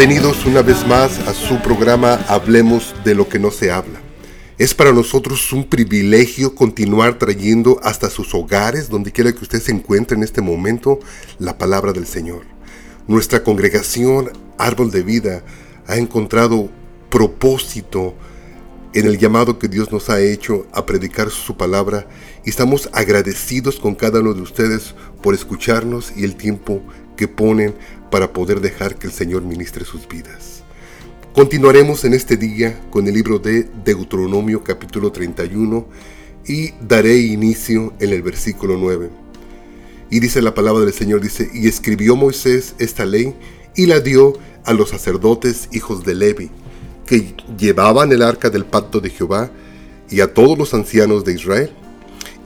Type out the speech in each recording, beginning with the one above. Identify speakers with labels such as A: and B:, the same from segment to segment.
A: Bienvenidos una vez más a su programa Hablemos de lo que no se habla. Es para nosotros un privilegio continuar trayendo hasta sus hogares, donde quiera que usted se encuentre en este momento, la palabra del Señor. Nuestra congregación Árbol de Vida ha encontrado propósito en el llamado que Dios nos ha hecho a predicar su palabra estamos agradecidos con cada uno de ustedes por escucharnos y el tiempo que ponen para poder dejar que el Señor ministre sus vidas. Continuaremos en este día con el libro de Deuteronomio capítulo 31 y daré inicio en el versículo 9. Y dice la palabra del Señor, dice, y escribió Moisés esta ley y la dio a los sacerdotes hijos de Levi, que llevaban el arca del pacto de Jehová, y a todos los ancianos de Israel.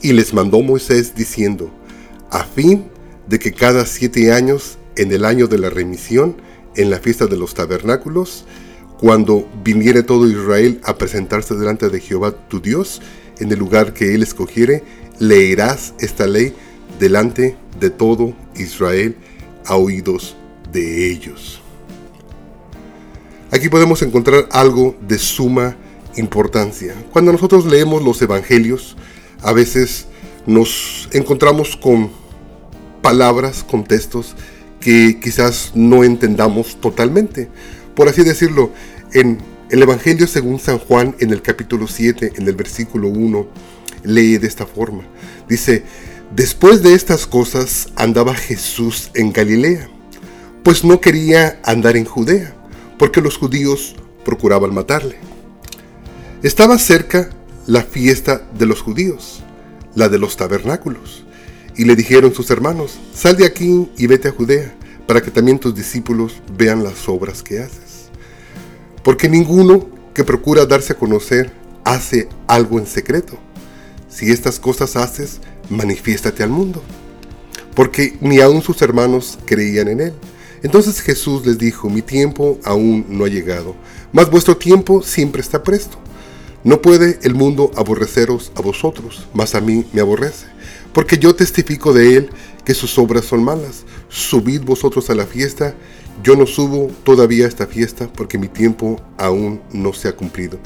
A: Y les mandó Moisés diciendo, a fin de que cada siete años, en el año de la remisión, en la fiesta de los tabernáculos, cuando viniere todo Israel a presentarse delante de Jehová tu Dios, en el lugar que él escogiere, leerás esta ley delante de todo Israel a oídos de ellos. Aquí podemos encontrar algo de suma importancia. Cuando nosotros leemos los evangelios, a veces nos encontramos con palabras, con textos que quizás no entendamos totalmente. Por así decirlo, en el Evangelio según San Juan, en el capítulo 7, en el versículo 1, lee de esta forma. Dice, después de estas cosas andaba Jesús en Galilea, pues no quería andar en Judea, porque los judíos procuraban matarle. Estaba cerca la fiesta de los judíos, la de los tabernáculos. Y le dijeron sus hermanos, sal de aquí y vete a Judea, para que también tus discípulos vean las obras que haces. Porque ninguno que procura darse a conocer hace algo en secreto. Si estas cosas haces, manifiéstate al mundo. Porque ni aun sus hermanos creían en él. Entonces Jesús les dijo, mi tiempo aún no ha llegado, mas vuestro tiempo siempre está presto. No puede el mundo aborreceros a vosotros, mas a mí me aborrece porque yo testifico de él que sus obras son malas. Subid vosotros a la fiesta, yo no subo todavía a esta fiesta, porque mi tiempo aún no se ha cumplido.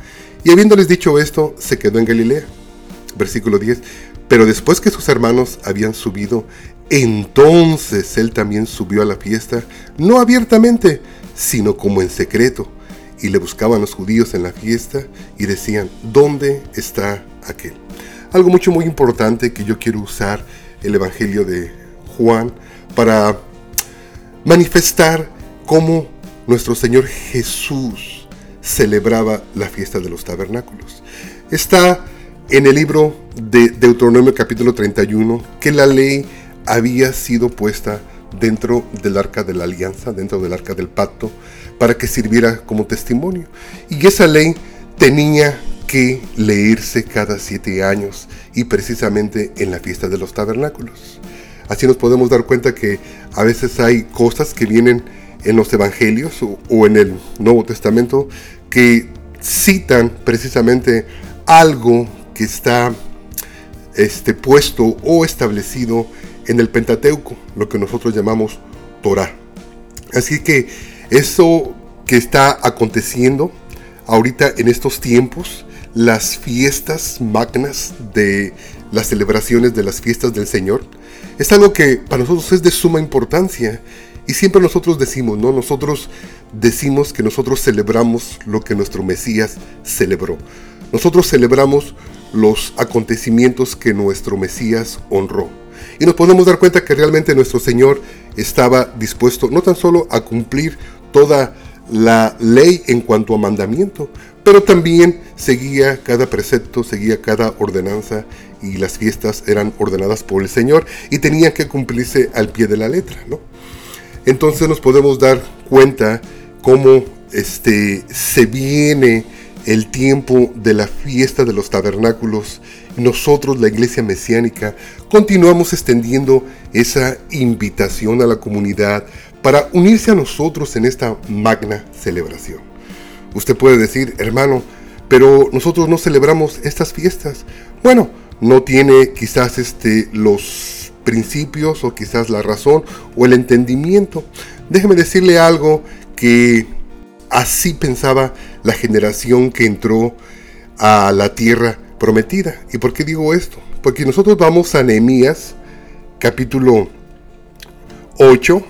A: Y habiéndoles dicho esto, se quedó en Galilea. Versículo 10. Pero después que sus hermanos habían subido, entonces él también subió a la fiesta, no abiertamente, sino como en secreto. Y le buscaban los judíos en la fiesta y decían, ¿dónde está aquel? algo mucho muy importante que yo quiero usar el Evangelio de Juan para manifestar cómo nuestro Señor Jesús celebraba la fiesta de los tabernáculos. Está en el libro de Deuteronomio capítulo 31 que la ley había sido puesta dentro del arca de la alianza, dentro del arca del pacto, para que sirviera como testimonio. Y esa ley tenía que leerse cada siete años y precisamente en la fiesta de los tabernáculos. Así nos podemos dar cuenta que a veces hay cosas que vienen en los evangelios o, en el Nuevo Testamento que citan precisamente algo que está este, puesto o establecido en el Pentateuco, lo que nosotros llamamos Torah. Así que eso que está aconteciendo ahorita en estos tiempos las fiestas magnas de las celebraciones de las fiestas del Señor, es algo que para nosotros es de suma importancia. Y siempre nosotros decimos, ¿no? Nosotros decimos que nosotros celebramos lo que nuestro Mesías celebró. Nosotros celebramos los acontecimientos que nuestro Mesías honró. Y nos podemos dar cuenta que realmente nuestro Señor estaba dispuesto no tan solo a cumplir toda la ley en cuanto a mandamiento, pero también seguía cada precepto, seguía cada ordenanza y las fiestas eran ordenadas por el Señor y tenían que cumplirse al pie de la letra, ¿no? Entonces nos podemos dar cuenta cómo este, se viene el tiempo de la fiesta de los tabernáculos. Nosotros, la iglesia mesiánica, continuamos extendiendo esa invitación a la comunidad para unirse a nosotros en esta magna celebración. Usted puede decir, hermano, pero nosotros no celebramos estas fiestas. Bueno, no tiene quizás este, los principios o quizás la razón o el entendimiento. Déjeme decirle algo que así pensaba la generación que entró a la tierra prometida. ¿Y por qué digo esto? Porque nosotros vamos a Nehemías capítulo 8,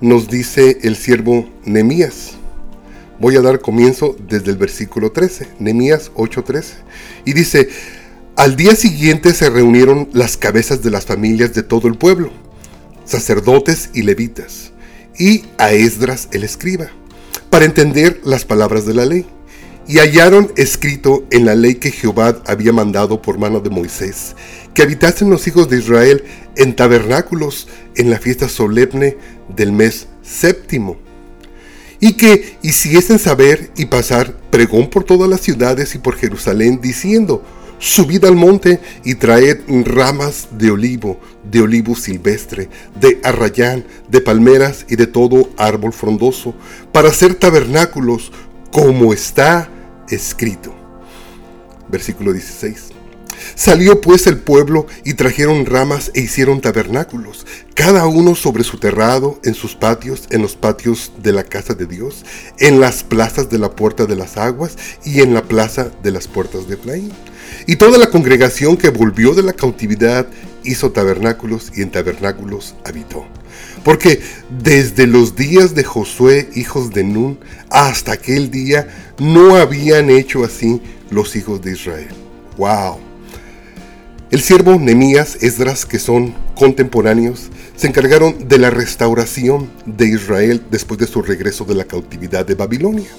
A: nos dice el siervo Nehemías. Voy a dar comienzo desde el versículo 13, Nehemías 8:13. Y dice, al día siguiente se reunieron las cabezas de las familias de todo el pueblo, sacerdotes y levitas, y a Esdras el escriba, para entender las palabras de la ley. Y hallaron escrito en la ley que Jehová había mandado por mano de Moisés, que habitasen los hijos de Israel en tabernáculos en la fiesta solemne del mes séptimo. Y que hiciesen saber y pasar pregón por todas las ciudades y por Jerusalén, diciendo, subid al monte y traed ramas de olivo, de olivo silvestre, de arrayán, de palmeras y de todo árbol frondoso, para hacer tabernáculos como está escrito. Versículo 16. Salió pues el pueblo y trajeron ramas e hicieron tabernáculos, cada uno sobre su terrado, en sus patios, en los patios de la casa de Dios, en las plazas de la puerta de las aguas y en la plaza de las puertas de Efraín. Y toda la congregación que volvió de la cautividad hizo tabernáculos y en tabernáculos habitó. Porque desde los días de Josué, hijos de Nun, hasta aquel día, no habían hecho así los hijos de Israel. ¡Wow! El siervo Nemías, Esdras, que son contemporáneos, se encargaron de la restauración de Israel después de su regreso de la cautividad de Babilonia.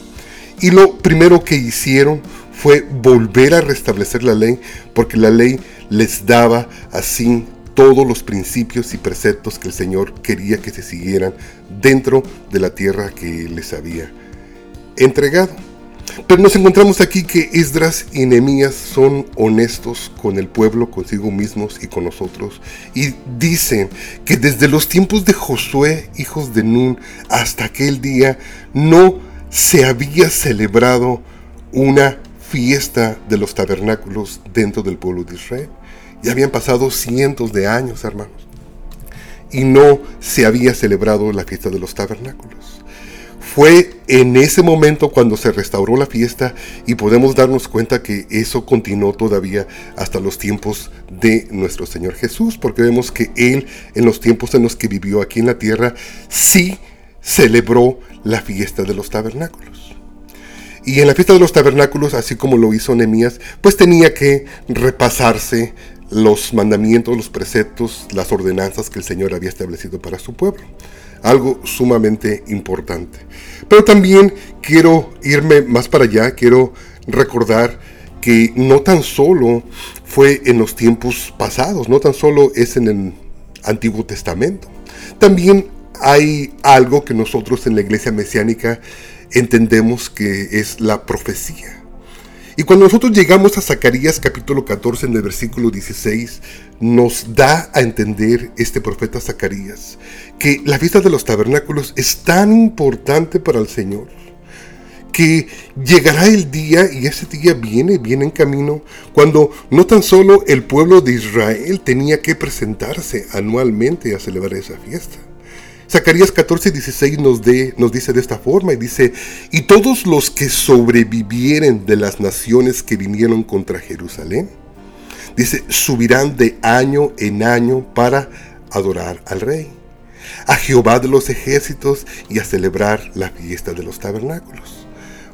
A: Y lo primero que hicieron fue volver a restablecer la ley, porque la ley les daba así todos los principios y preceptos que el Señor quería que se siguieran dentro de la tierra que les había entregado. Pero nos encontramos aquí que Esdras y Nehemías son honestos con el pueblo, consigo mismos y con nosotros. Y dicen que desde los tiempos de Josué, hijos de Nun, hasta aquel día, no se había celebrado una fiesta de los tabernáculos dentro del pueblo de Israel. Ya habían pasado cientos de años, hermanos. Y no se había celebrado la fiesta de los tabernáculos. Fue en ese momento cuando se restauró la fiesta y podemos darnos cuenta que eso continuó todavía hasta los tiempos de nuestro Señor Jesús, porque vemos que Él en los tiempos en los que vivió aquí en la tierra sí celebró la fiesta de los tabernáculos. Y en la fiesta de los tabernáculos, así como lo hizo Nehemías, pues tenía que repasarse los mandamientos, los preceptos, las ordenanzas que el Señor había establecido para su pueblo. Algo sumamente importante. Pero también quiero irme más para allá, quiero recordar que no tan solo fue en los tiempos pasados, no tan solo es en el Antiguo Testamento. También hay algo que nosotros en la iglesia mesiánica entendemos que es la profecía. Y cuando nosotros llegamos a Zacarías capítulo 14 en el versículo 16, nos da a entender este profeta Zacarías que la fiesta de los tabernáculos es tan importante para el Señor que llegará el día, y ese día viene, viene en camino, cuando no tan solo el pueblo de Israel tenía que presentarse anualmente a celebrar esa fiesta, Zacarías 14, 16 nos, nos dice de esta forma y dice, y todos los que sobrevivieren de las naciones que vinieron contra Jerusalén, dice, subirán de año en año para adorar al rey, a Jehová de los ejércitos y a celebrar la fiesta de los tabernáculos.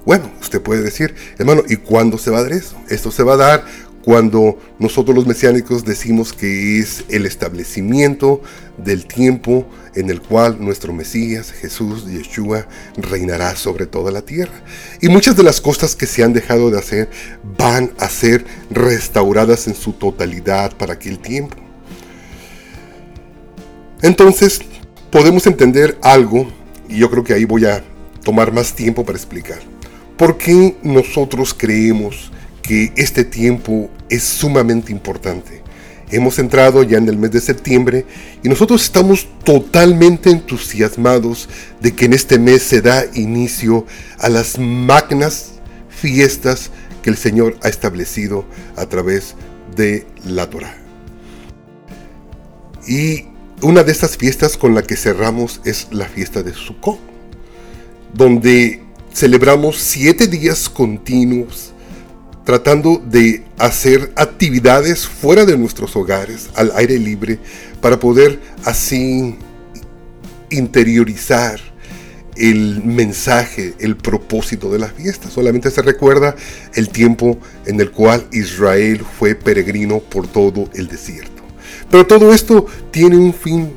A: Bueno, usted puede decir, hermano, ¿y cuándo se va a dar eso? Esto se va a dar cuando nosotros los mesiánicos decimos que es el establecimiento del tiempo en el cual nuestro Mesías, Jesús, Yeshua, reinará sobre toda la tierra. Y muchas de las cosas que se han dejado de hacer van a ser restauradas en su totalidad para aquel tiempo. Entonces, podemos entender algo, y yo creo que ahí voy a tomar más tiempo para explicar. ¿Por qué nosotros creemos que este tiempo es sumamente importante. Hemos entrado ya en el mes de septiembre y nosotros estamos totalmente entusiasmados de que en este mes se da inicio a las magnas fiestas que el Señor ha establecido a través de la Torah. Y una de estas fiestas con la que cerramos es la fiesta de Sukkot. donde celebramos siete días continuos tratando de hacer actividades fuera de nuestros hogares, al aire libre, para poder así interiorizar el mensaje, el propósito de las fiestas. Solamente se recuerda el tiempo en el cual Israel fue peregrino por todo el desierto. Pero todo esto tiene un fin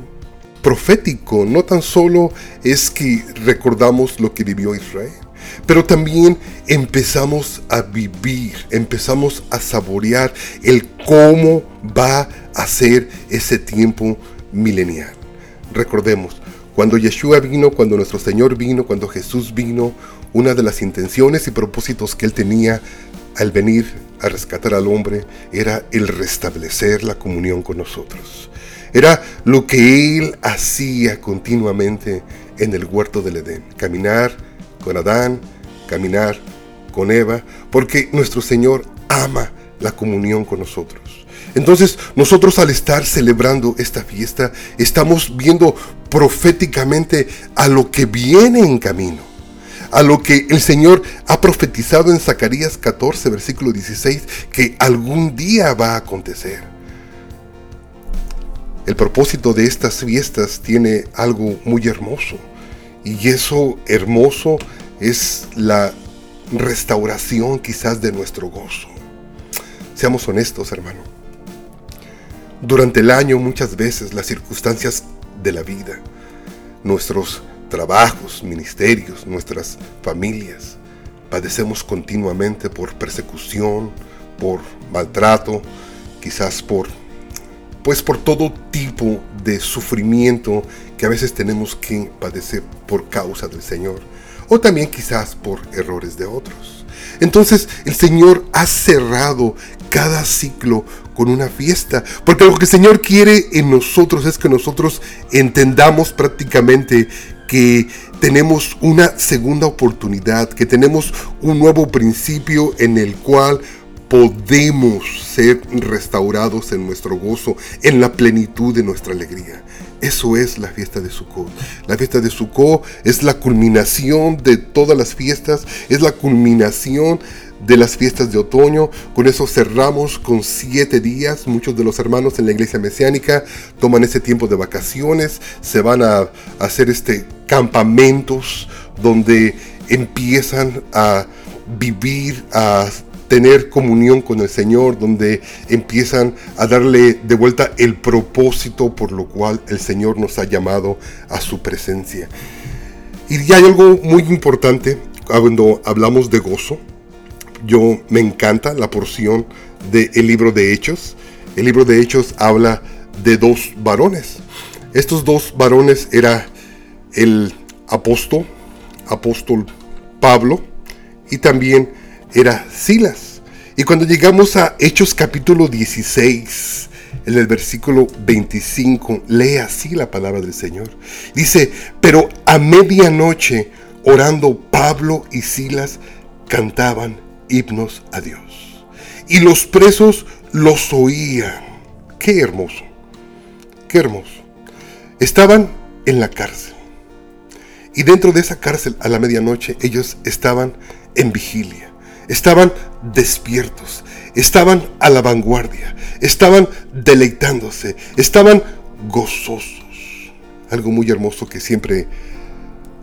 A: profético, no tan solo es que recordamos lo que vivió Israel, pero también empezamos a vivir, empezamos a saborear el cómo va a ser ese tiempo milenial. Recordemos, cuando Yeshua vino, cuando nuestro Señor vino, cuando Jesús vino, una de las intenciones y propósitos que Él tenía al venir a rescatar al hombre era el restablecer la comunión con nosotros. Era lo que Él hacía continuamente en el huerto del Edén, caminar con Adán, caminar con Eva, porque nuestro Señor ama la comunión con nosotros. Entonces nosotros al estar celebrando esta fiesta estamos viendo proféticamente a lo que viene en camino, a lo que el Señor ha profetizado en Zacarías 14, versículo 16, que algún día va a acontecer. El propósito de estas fiestas tiene algo muy hermoso. Y eso hermoso es la restauración quizás de nuestro gozo. Seamos honestos, hermano. Durante el año muchas veces las circunstancias de la vida, nuestros trabajos, ministerios, nuestras familias, padecemos continuamente por persecución, por maltrato, quizás por pues por todo tipo de sufrimiento que a veces tenemos que padecer por causa del Señor o también quizás por errores de otros. Entonces el Señor ha cerrado cada ciclo con una fiesta, porque lo que el Señor quiere en nosotros es que nosotros entendamos prácticamente que tenemos una segunda oportunidad, que tenemos un nuevo principio en el cual podemos ser restaurados en nuestro gozo, en la plenitud de nuestra alegría. Eso es la fiesta de Sukkot. La fiesta de Sukkot es la culminación de todas las fiestas, es la culminación de las fiestas de otoño. Con eso cerramos con siete días. Muchos de los hermanos en la iglesia mesiánica toman ese tiempo de vacaciones, se van a, hacer este campamentos donde empiezan a vivir, a tener comunión con el Señor, donde empiezan a darle de vuelta el propósito por lo cual el Señor nos ha llamado a su presencia. Y hay algo muy importante cuando hablamos de gozo. Yo me encanta la porción del libro de Hechos. El libro de Hechos habla de dos varones. Estos dos varones era el apóstol, apóstol Pablo, y también era Silas. Y cuando llegamos a Hechos capítulo 16, en el versículo 25, lee así la palabra del Señor. Dice, pero a medianoche, orando Pablo y Silas, cantaban himnos a Dios. Y los presos los oían. Qué hermoso, qué hermoso. Estaban en la cárcel. Y dentro de esa cárcel a la medianoche ellos estaban en vigilia estaban despiertos, estaban a la vanguardia, estaban deleitándose, estaban gozosos. Algo muy hermoso que siempre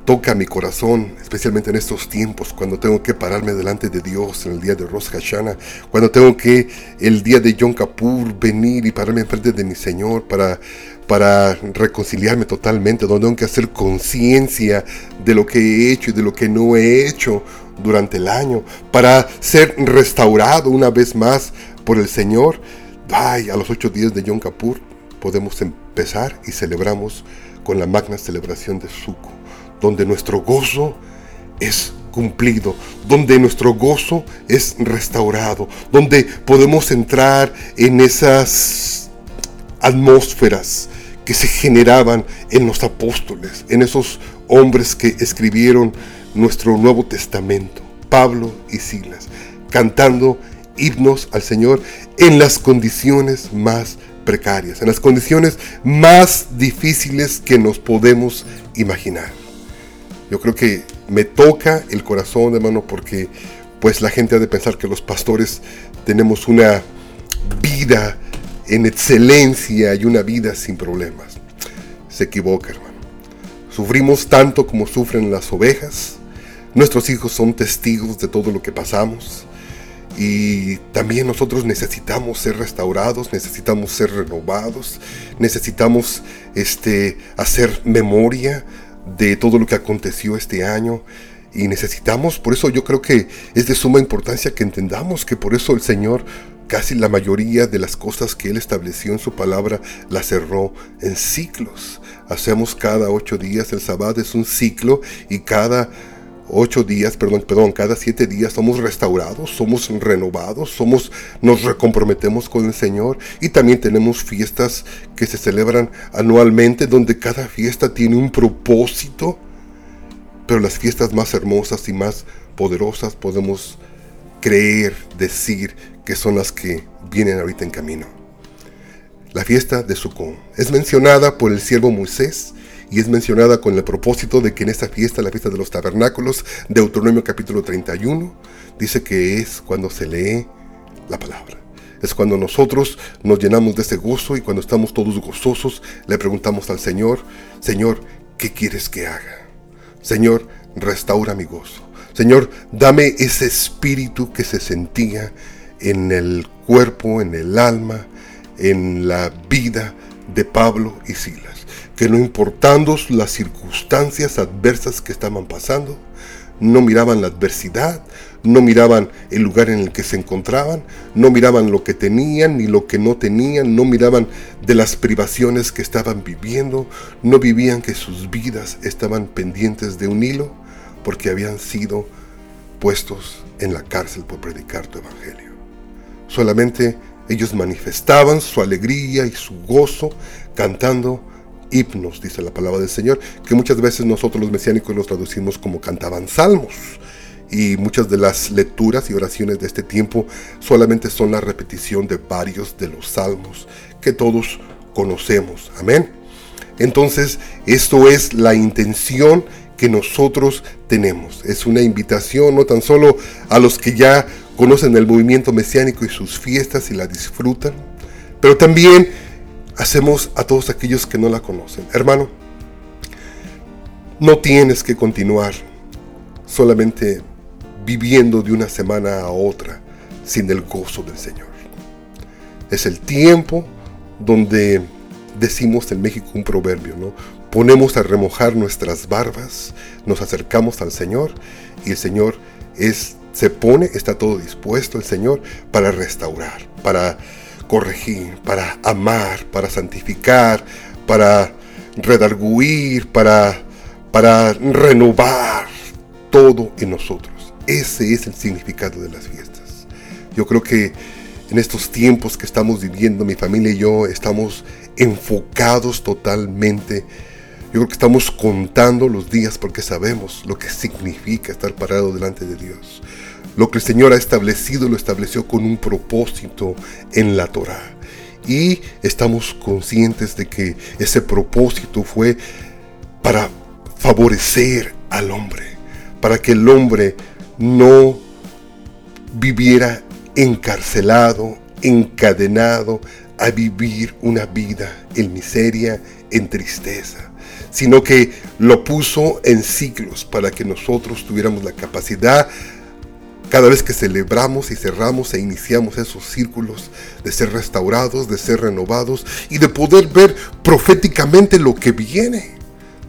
A: toca mi corazón, especialmente en estos tiempos, cuando tengo que pararme delante de Dios en el día de Rosh Hashanah, cuando tengo que el día de Yom Kippur venir y pararme enfrente de mi Señor para, para reconciliarme totalmente, donde tengo que hacer conciencia de lo que he hecho y de lo que no he hecho durante el año, para ser restaurado una vez más por el Señor. Ay, a los ocho días de Yom Kippur podemos empezar y celebramos con la magna celebración de Sukkot, donde nuestro gozo es cumplido, donde nuestro gozo es restaurado, donde podemos entrar en esas atmósferas que se generaban en los apóstoles, en esos hombres que escribieron nuestro Nuevo Testamento, Pablo y Silas, cantando himnos al Señor en las condiciones más precarias, en las condiciones más difíciles que nos podemos imaginar. Yo creo que me toca el corazón, hermano, porque pues la gente ha de pensar que los pastores tenemos una vida en excelencia y una vida sin problemas. Se equivoca, hermano. Sufrimos tanto como sufren las ovejas. Nuestros hijos son testigos de todo lo que pasamos. Y también nosotros necesitamos ser restaurados, necesitamos ser renovados, necesitamos este, hacer memoria de todo lo que aconteció este año. Y necesitamos, por eso yo creo que es de suma importancia que entendamos que por eso el Señor casi la mayoría de las cosas que Él estableció en su palabra las cerró en ciclos. Hacemos cada ocho días, el sábado es un ciclo y cada ocho días, perdón, perdón, cada siete días somos restaurados, somos renovados, somos, nos recomprometemos con el Señor y también tenemos fiestas que se celebran anualmente donde cada fiesta tiene un propósito, pero las fiestas más hermosas y más poderosas podemos creer, decir que son las que vienen ahorita en camino. La fiesta de Sukkot es mencionada por el siervo Moisés y es mencionada con el propósito de que en esta fiesta, la fiesta de los tabernáculos, Deuteronomio capítulo 31, dice que es cuando se lee la palabra. Es cuando nosotros nos llenamos de ese gozo y cuando estamos todos gozosos le preguntamos al Señor, Señor, ¿qué quieres que haga? Señor, restaura mi gozo. Señor, dame ese espíritu que se sentía en el cuerpo, en el alma, en la vida de Pablo y Silas. Que no importando las circunstancias adversas que estaban pasando, no miraban la adversidad, no miraban el lugar en el que se encontraban, no miraban lo que tenían ni lo que no tenían, no miraban de las privaciones que estaban viviendo, no vivían que sus vidas estaban pendientes de un hilo porque habían sido puestos en la cárcel por predicar tu evangelio. Solamente ellos manifestaban su alegría y su gozo cantando himnos, dice la palabra del Señor, que muchas veces nosotros los mesiánicos los traducimos como cantaban salmos. Y muchas de las lecturas y oraciones de este tiempo solamente son la repetición de varios de los salmos que todos conocemos. Amén. Entonces, esto es la intención que nosotros tenemos. Es una invitación no tan solo a los que ya conocen el movimiento mesiánico y sus fiestas y la disfrutan, pero también hacemos a todos aquellos que no la conocen. Hermano, no tienes que continuar solamente viviendo de una semana a otra sin el gozo del Señor. Es el tiempo donde decimos en México un proverbio, ¿no? Ponemos a remojar nuestras barbas, nos acercamos al Señor y el Señor es se pone, está todo dispuesto el Señor para restaurar, para corregir, para amar, para santificar, para redarguir, para, para renovar todo en nosotros. Ese es el significado de las fiestas. Yo creo que en estos tiempos que estamos viviendo, mi familia y yo estamos enfocados totalmente. Yo creo que estamos contando los días porque sabemos lo que significa estar parado delante de Dios. Lo que el Señor ha establecido lo estableció con un propósito en la Torah. Y estamos conscientes de que ese propósito fue para favorecer al hombre, para que el hombre no viviera encarcelado, encadenado a vivir una vida en miseria, en tristeza, sino que lo puso en ciclos para que nosotros tuviéramos la capacidad cada vez que celebramos y cerramos e iniciamos esos círculos de ser restaurados, de ser renovados y de poder ver proféticamente lo que viene.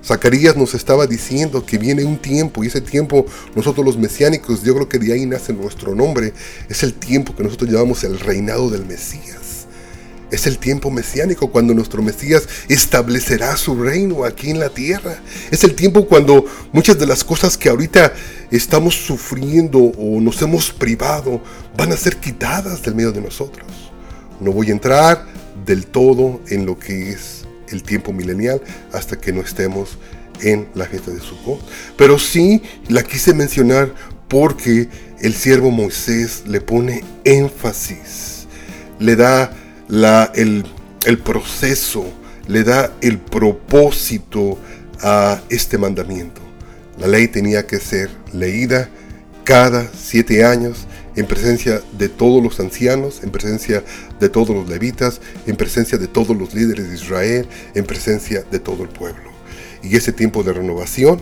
A: Zacarías nos estaba diciendo que viene un tiempo y ese tiempo nosotros los mesiánicos, yo creo que de ahí nace nuestro nombre, es el tiempo que nosotros llamamos el reinado del Mesías. Es el tiempo mesiánico cuando nuestro Mesías establecerá su reino aquí en la tierra. Es el tiempo cuando muchas de las cosas que ahorita estamos sufriendo o nos hemos privado van a ser quitadas del medio de nosotros. No voy a entrar del todo en lo que es el tiempo milenial hasta que no estemos en la fiesta de Sukkot. Pero sí la quise mencionar porque el siervo Moisés le pone énfasis, le da la, el, el proceso, le da el propósito a este mandamiento. La ley tenía que ser leída cada siete años en presencia de todos los ancianos, en presencia de todos los levitas, en presencia de todos los líderes de Israel, en presencia de todo el pueblo. Y ese tiempo de renovación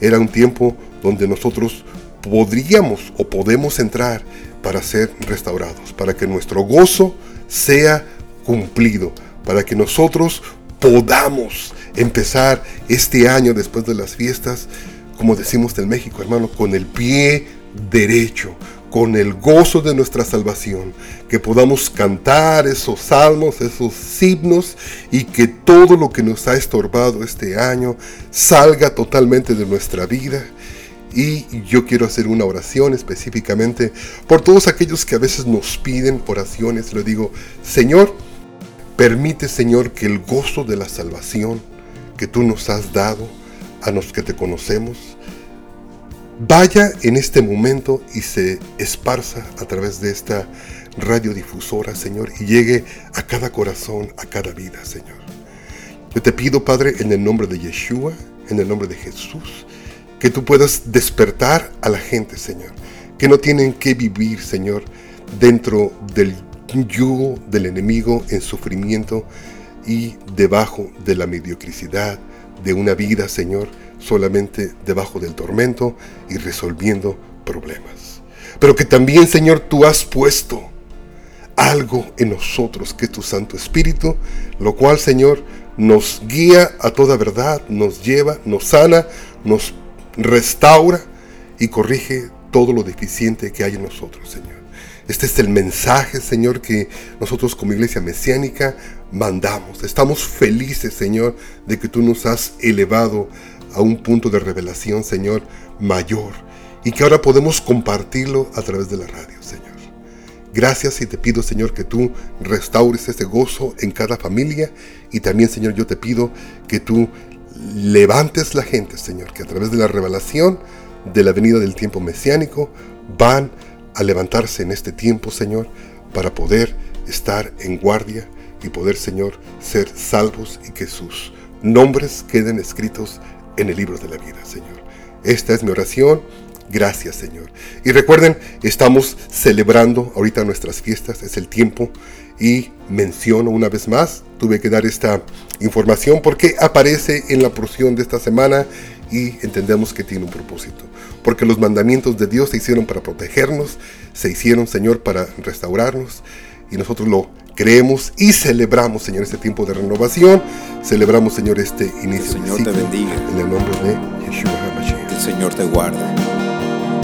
A: era un tiempo donde nosotros podríamos o podemos entrar para ser restaurados, para que nuestro gozo sea cumplido, para que nosotros podamos empezar este año después de las fiestas, como decimos en México, hermano, con el pie derecho, con el gozo de nuestra salvación, que podamos cantar esos salmos, esos himnos y que todo lo que nos ha estorbado este año salga totalmente de nuestra vida. Y yo quiero hacer una oración específicamente por todos aquellos que a veces nos piden oraciones. Le digo, Señor, permite Señor que el gozo de la salvación que tú nos has dado a los que te conocemos, vaya en este momento y se esparza a través de esta radiodifusora, Señor, y llegue a cada corazón, a cada vida, Señor. Yo te pido, Padre, en el nombre de Yeshua, en el nombre de Jesús, que tú puedas despertar a la gente, Señor, que no tienen que vivir, Señor, dentro del yugo del enemigo en sufrimiento y debajo de la mediocridad de una vida, Señor, solamente debajo del tormento y resolviendo problemas. Pero que también, Señor, tú has puesto algo en nosotros, que es tu Santo Espíritu, lo cual, Señor, nos guía a toda verdad, nos lleva, nos sana, nos restaura y corrige todo lo deficiente que hay en nosotros, Señor. Este es el mensaje, Señor, que nosotros como iglesia mesiánica mandamos. Estamos felices, Señor, de que tú nos has elevado a un punto de revelación, Señor, mayor y que ahora podemos compartirlo a través de la radio, Señor. Gracias y te pido, Señor, que tú restaures ese gozo en cada familia y también, Señor, yo te pido que tú levantes la gente, Señor, que a través de la revelación de la venida del tiempo mesiánico van a levantarse en este tiempo, Señor, para poder estar en guardia y poder, Señor, ser salvos y que sus nombres queden escritos en el libro de la vida, Señor. Esta es mi oración. Gracias, Señor. Y recuerden, estamos celebrando ahorita nuestras fiestas, es el tiempo. Y menciono una vez más, tuve que dar esta información porque aparece en la porción de esta semana y entendemos que tiene un propósito. Porque los mandamientos de Dios se hicieron para protegernos, se hicieron, Señor, para restaurarnos. Y nosotros lo creemos y celebramos, Señor, este tiempo de renovación. Celebramos, Señor, este inicio
B: el Señor te bendiga.
A: En el nombre de Yeshua HaMashiach.
B: El Señor te guarde.